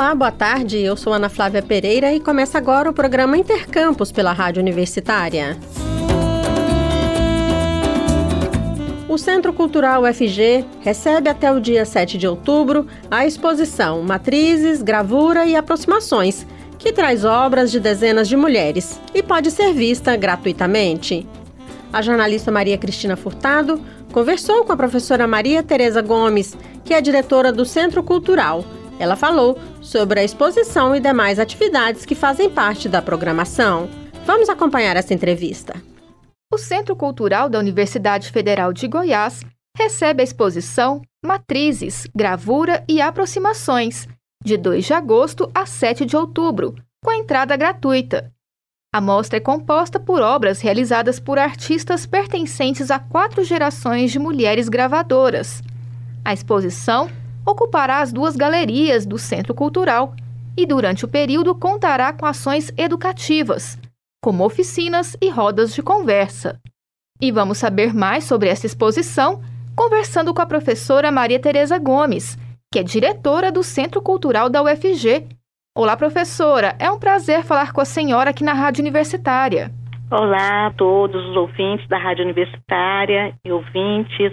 Olá, boa tarde. Eu sou Ana Flávia Pereira e começa agora o programa Intercampus pela Rádio Universitária. O Centro Cultural UFG recebe até o dia 7 de outubro a exposição Matrizes, Gravura e Aproximações, que traz obras de dezenas de mulheres e pode ser vista gratuitamente. A jornalista Maria Cristina Furtado conversou com a professora Maria Tereza Gomes, que é diretora do Centro Cultural. Ela falou sobre a exposição e demais atividades que fazem parte da programação. Vamos acompanhar essa entrevista. O Centro Cultural da Universidade Federal de Goiás recebe a exposição Matrizes, Gravura e Aproximações, de 2 de agosto a 7 de outubro, com entrada gratuita. A mostra é composta por obras realizadas por artistas pertencentes a quatro gerações de mulheres gravadoras. A exposição ocupará as duas galerias do Centro Cultural e, durante o período, contará com ações educativas como oficinas e rodas de conversa. E vamos saber mais sobre essa exposição conversando com a professora Maria Tereza Gomes, que é diretora do Centro Cultural da UFG. Olá, professora. É um prazer falar com a senhora aqui na Rádio Universitária. Olá a todos os ouvintes da Rádio Universitária e ouvintes.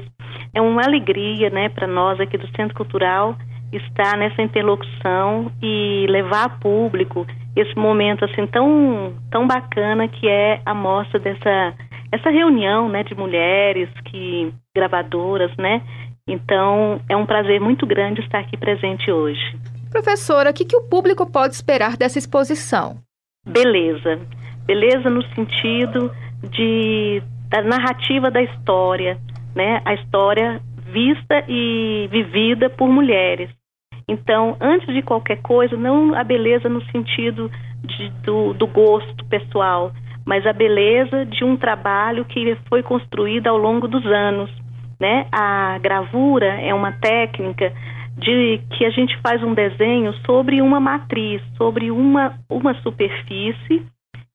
É uma alegria, né, para nós aqui do Centro Cultural estar nessa interlocução e levar a público esse momento assim tão tão bacana que é a mostra dessa essa reunião né de mulheres que gravadoras né. Então é um prazer muito grande estar aqui presente hoje. Professora o que, que o público pode esperar dessa exposição? Beleza. Beleza no sentido de da narrativa da história né a história vista e vivida por mulheres então, antes de qualquer coisa, não a beleza no sentido de, do, do gosto pessoal, mas a beleza de um trabalho que foi construído ao longo dos anos. Né? A gravura é uma técnica de que a gente faz um desenho sobre uma matriz, sobre uma, uma superfície,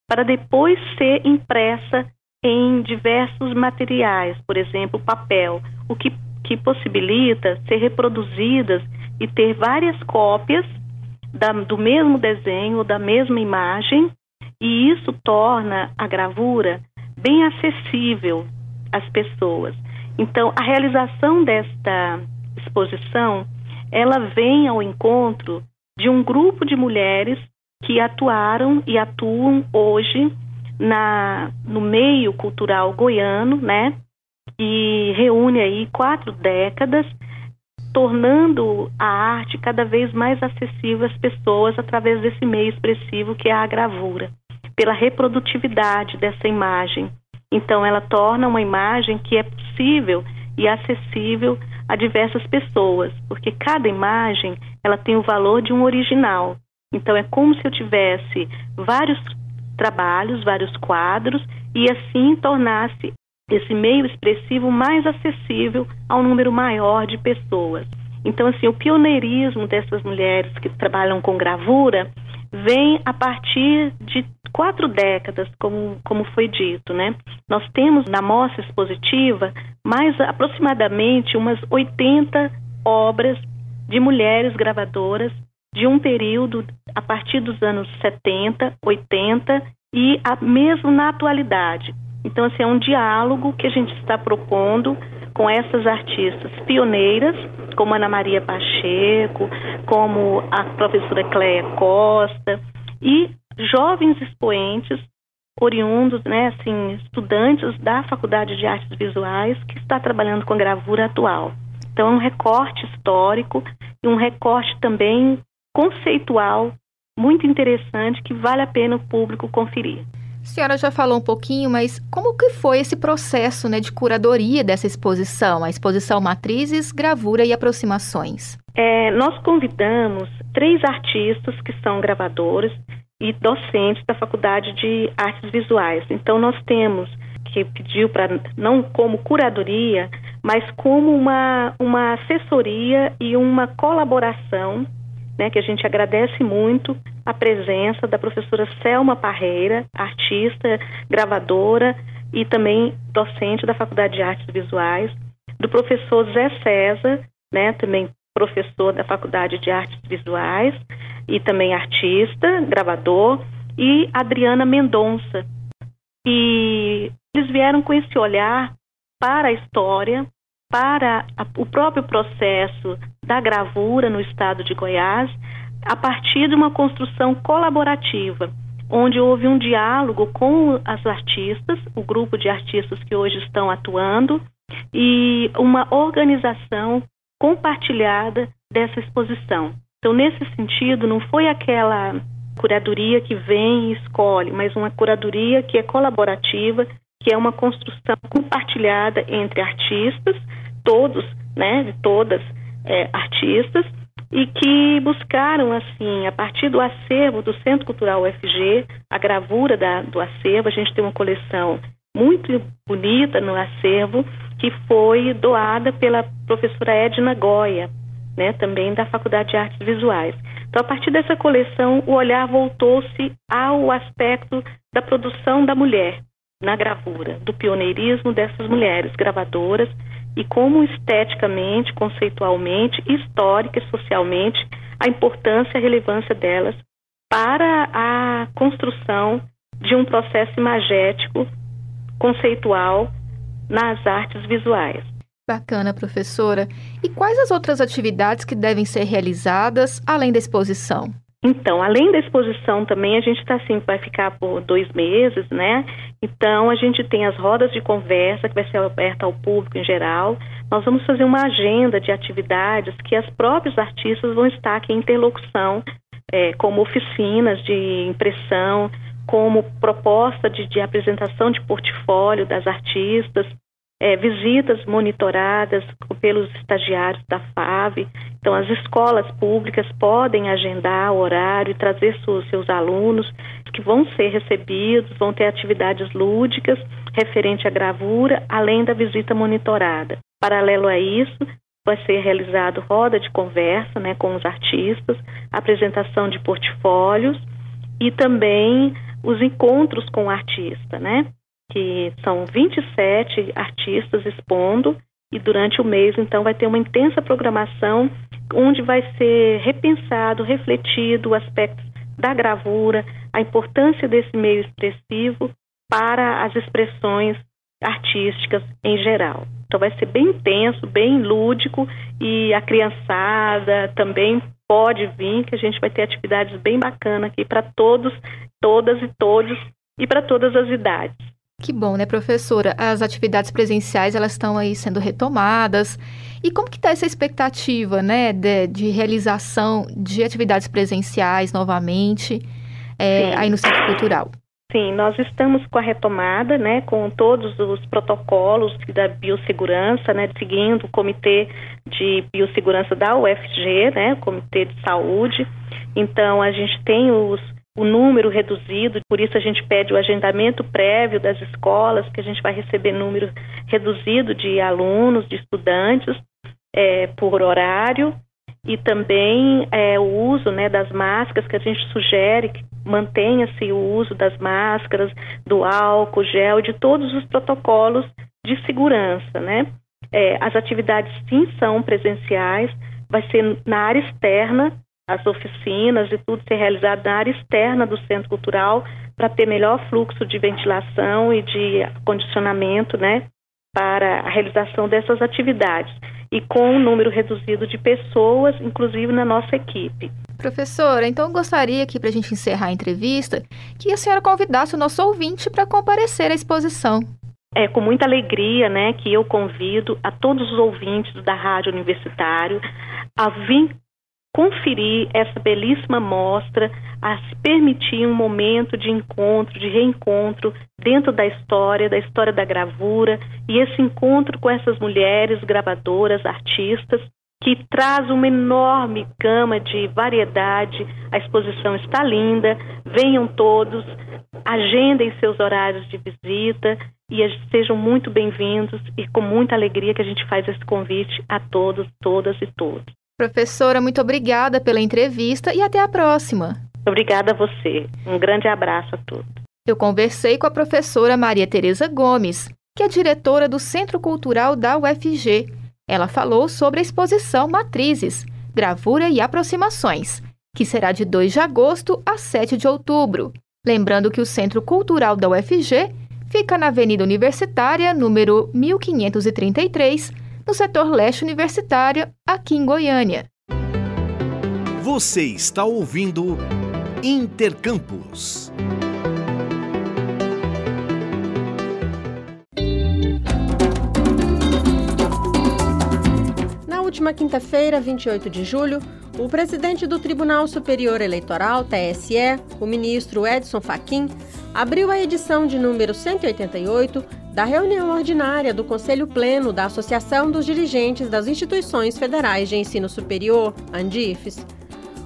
para depois ser impressa em diversos materiais, por exemplo, papel, o que, que possibilita ser reproduzidas e ter várias cópias da, do mesmo desenho, da mesma imagem, e isso torna a gravura bem acessível às pessoas. Então, a realização desta exposição, ela vem ao encontro de um grupo de mulheres que atuaram e atuam hoje na, no meio cultural goiano, né? E reúne aí quatro décadas tornando a arte cada vez mais acessível às pessoas através desse meio expressivo que é a gravura, pela reprodutividade dessa imagem. Então, ela torna uma imagem que é possível e acessível a diversas pessoas, porque cada imagem ela tem o valor de um original. Então, é como se eu tivesse vários trabalhos, vários quadros e assim tornasse esse meio expressivo mais acessível a um número maior de pessoas. Então, assim, o pioneirismo dessas mulheres que trabalham com gravura vem a partir de quatro décadas, como, como foi dito, né? Nós temos na mostra expositiva mais aproximadamente umas 80 obras de mulheres gravadoras de um período a partir dos anos 70, 80 e a, mesmo na atualidade. Então, assim, é um diálogo que a gente está propondo com essas artistas pioneiras, como Ana Maria Pacheco, como a professora Cléia Costa, e jovens expoentes oriundos, né, assim, estudantes da Faculdade de Artes Visuais que está trabalhando com gravura atual. Então, é um recorte histórico e um recorte também conceitual muito interessante que vale a pena o público conferir. A senhora já falou um pouquinho, mas como que foi esse processo né, de curadoria dessa exposição, a exposição Matrizes, Gravura e Aproximações? É, nós convidamos três artistas que são gravadores e docentes da Faculdade de Artes Visuais. Então nós temos que pediu para não como curadoria, mas como uma, uma assessoria e uma colaboração né, que a gente agradece muito a presença da professora Selma Parreira, artista, gravadora e também docente da Faculdade de Artes Visuais, do professor Zé César, né, também professor da Faculdade de Artes Visuais, e também artista, gravador, e Adriana Mendonça. E eles vieram com esse olhar para a história, para a, o próprio processo da gravura no estado de Goiás, a partir de uma construção colaborativa, onde houve um diálogo com as artistas, o grupo de artistas que hoje estão atuando, e uma organização compartilhada dessa exposição. Então, nesse sentido, não foi aquela curadoria que vem e escolhe, mas uma curadoria que é colaborativa, que é uma construção compartilhada entre artistas, todos, né, de todas é, artistas, e que buscaram, assim, a partir do acervo do Centro Cultural UFG, a gravura da, do acervo, a gente tem uma coleção muito bonita no acervo, que foi doada pela professora Edna Goya, né, também da Faculdade de Artes Visuais. Então, a partir dessa coleção, o olhar voltou-se ao aspecto da produção da mulher na gravura, do pioneirismo dessas mulheres gravadoras e como esteticamente, conceitualmente, histórica e socialmente a importância e a relevância delas para a construção de um processo imagético conceitual nas artes visuais. Bacana, professora. E quais as outras atividades que devem ser realizadas além da exposição? Então, além da exposição também, a gente está assim, vai ficar por dois meses, né? Então, a gente tem as rodas de conversa, que vai ser aberta ao público em geral. Nós vamos fazer uma agenda de atividades que as próprios artistas vão estar aqui em interlocução, é, como oficinas de impressão, como proposta de, de apresentação de portfólio das artistas, é, visitas monitoradas pelos estagiários da FAV. Então, as escolas públicas podem agendar o horário e trazer seus, seus alunos que vão ser recebidos, vão ter atividades lúdicas referente à gravura, além da visita monitorada. Paralelo a isso, vai ser realizado roda de conversa né, com os artistas, apresentação de portfólios e também os encontros com o artista, né? que são 27 artistas expondo e durante o mês então vai ter uma intensa programação onde vai ser repensado, refletido o aspecto da gravura, a importância desse meio expressivo para as expressões artísticas em geral. Então vai ser bem intenso, bem lúdico e a criançada também pode vir, que a gente vai ter atividades bem bacanas aqui para todos, todas e todos e para todas as idades. Que bom, né, professora? As atividades presenciais elas estão aí sendo retomadas. E como que está essa expectativa, né, de, de, realização de atividades presenciais novamente é, aí no Centro Cultural? Sim, nós estamos com a retomada, né, com todos os protocolos da biossegurança, né, seguindo o Comitê de Biossegurança da UFG, né, o Comitê de Saúde. Então, a gente tem os o número reduzido, por isso a gente pede o agendamento prévio das escolas, que a gente vai receber número reduzido de alunos, de estudantes, é, por horário, e também é, o uso né, das máscaras, que a gente sugere que mantenha-se o uso das máscaras, do álcool, gel, de todos os protocolos de segurança, né? É, as atividades sim são presenciais, vai ser na área externa as oficinas e tudo ser realizado na área externa do centro cultural para ter melhor fluxo de ventilação e de condicionamento, né, para a realização dessas atividades e com um número reduzido de pessoas, inclusive na nossa equipe. Professora, então eu gostaria aqui para a gente encerrar a entrevista que a senhora convidasse o nosso ouvinte para comparecer à exposição. É com muita alegria, né, que eu convido a todos os ouvintes da Rádio Universitário a vir conferir essa belíssima mostra, a se permitir um momento de encontro, de reencontro dentro da história, da história da gravura, e esse encontro com essas mulheres gravadoras, artistas, que traz uma enorme gama de variedade. A exposição está linda, venham todos, agendem seus horários de visita e sejam muito bem-vindos e com muita alegria que a gente faz esse convite a todos, todas e todos. Professora, muito obrigada pela entrevista e até a próxima. Obrigada a você. Um grande abraço a todos. Eu conversei com a professora Maria Tereza Gomes, que é diretora do Centro Cultural da UFG. Ela falou sobre a exposição Matrizes, Gravura e Aproximações, que será de 2 de agosto a 7 de outubro. Lembrando que o Centro Cultural da UFG fica na Avenida Universitária, número 1533, no setor leste universitário, aqui em Goiânia. Você está ouvindo Intercampus. Na última quinta-feira, 28 de julho, o presidente do Tribunal Superior Eleitoral, TSE, o ministro Edson Fachin, abriu a edição de número 188 da reunião ordinária do Conselho Pleno da Associação dos Dirigentes das Instituições Federais de Ensino Superior, ANDIFES.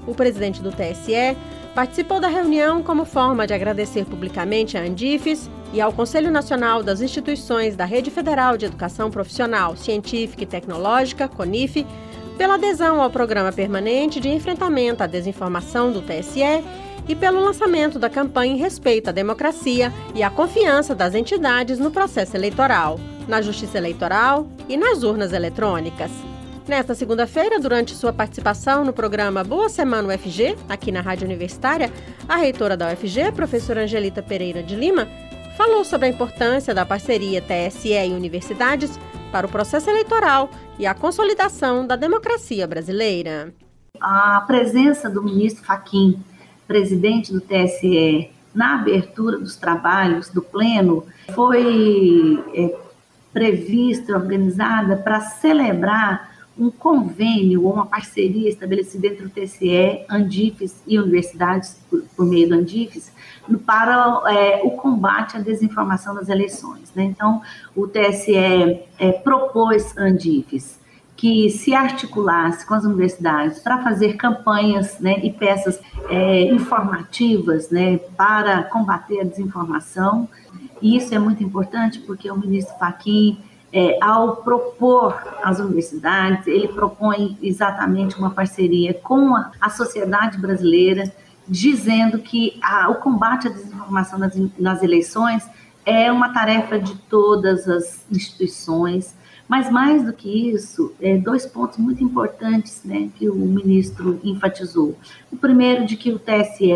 O presidente do TSE participou da reunião como forma de agradecer publicamente à Andifes e ao Conselho Nacional das Instituições da Rede Federal de Educação Profissional, Científica e Tecnológica, CONIF, pela adesão ao Programa Permanente de Enfrentamento à Desinformação do TSE e pelo lançamento da campanha em respeito à democracia e à confiança das entidades no processo eleitoral, na justiça eleitoral e nas urnas eletrônicas. Nesta segunda-feira, durante sua participação no programa Boa Semana UFG, aqui na Rádio Universitária, a reitora da UFG, professora Angelita Pereira de Lima, falou sobre a importância da parceria TSE e universidades para o processo eleitoral e a consolidação da democracia brasileira. A presença do ministro Faquim presidente do TSE, na abertura dos trabalhos do Pleno, foi é, prevista, organizada para celebrar um convênio ou uma parceria estabelecida entre o TSE, Andifes e universidades, por, por meio do Andifes, para é, o combate à desinformação nas eleições. Né? Então, o TSE é, propôs Andifes que se articulasse com as universidades para fazer campanhas né, e peças é, informativas né, para combater a desinformação. E isso é muito importante porque o ministro Fachin, é, ao propor às universidades, ele propõe exatamente uma parceria com a, a sociedade brasileira, dizendo que a, o combate à desinformação nas, nas eleições é uma tarefa de todas as instituições, mas mais do que isso, é, dois pontos muito importantes né, que o ministro enfatizou. O primeiro, de que o TSE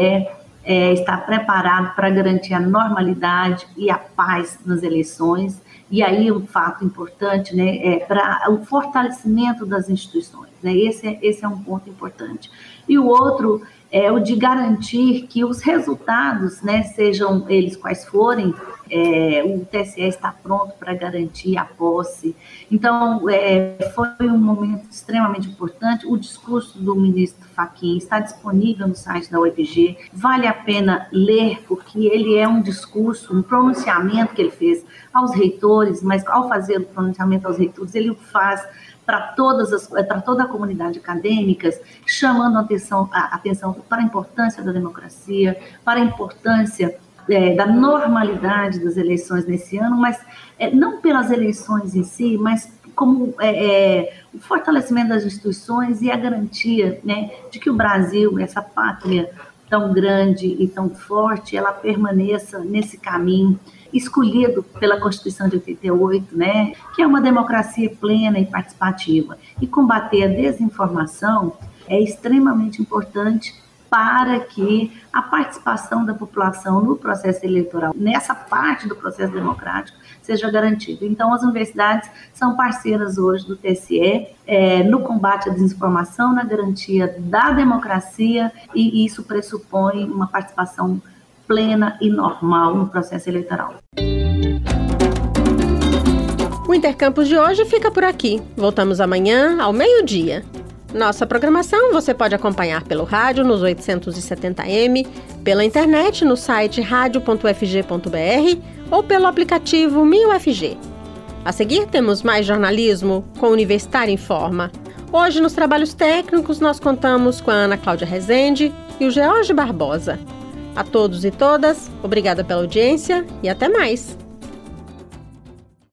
é, está preparado para garantir a normalidade e a paz nas eleições. E aí um fato importante, né, é para o fortalecimento das instituições. Né, esse, é, esse é um ponto importante. E o outro é o de garantir que os resultados, né, sejam eles quais forem, é, o TSE está pronto para garantir a posse. Então, é, foi um momento extremamente importante. O discurso do ministro Fachin está disponível no site da UFG. Vale a pena ler, porque ele é um discurso, um pronunciamento que ele fez aos reitores, mas ao fazer o pronunciamento aos reitores, ele faz para todas as para toda a comunidade acadêmica, chamando a atenção, a atenção para a importância da democracia, para a importância é, da normalidade das eleições nesse ano, mas é, não pelas eleições em si, mas como é, é, o fortalecimento das instituições e a garantia né, de que o Brasil, essa pátria tão grande e tão forte, ela permaneça nesse caminho escolhido pela Constituição de 88, né, que é uma democracia plena e participativa. E combater a desinformação é extremamente importante para que a participação da população no processo eleitoral, nessa parte do processo democrático, seja garantida. Então, as universidades são parceiras hoje do TSE é, no combate à desinformação, na garantia da democracia, e isso pressupõe uma participação plena e normal no processo eleitoral. O Intercampus de hoje fica por aqui. Voltamos amanhã ao meio-dia. Nossa programação você pode acompanhar pelo rádio nos 870m, pela internet no site radio.fg.br ou pelo aplicativo MinUFG. A seguir temos mais jornalismo com Universitário em Forma. Hoje nos trabalhos técnicos nós contamos com a Ana Cláudia Rezende e o George Barbosa. A todos e todas, obrigada pela audiência e até mais!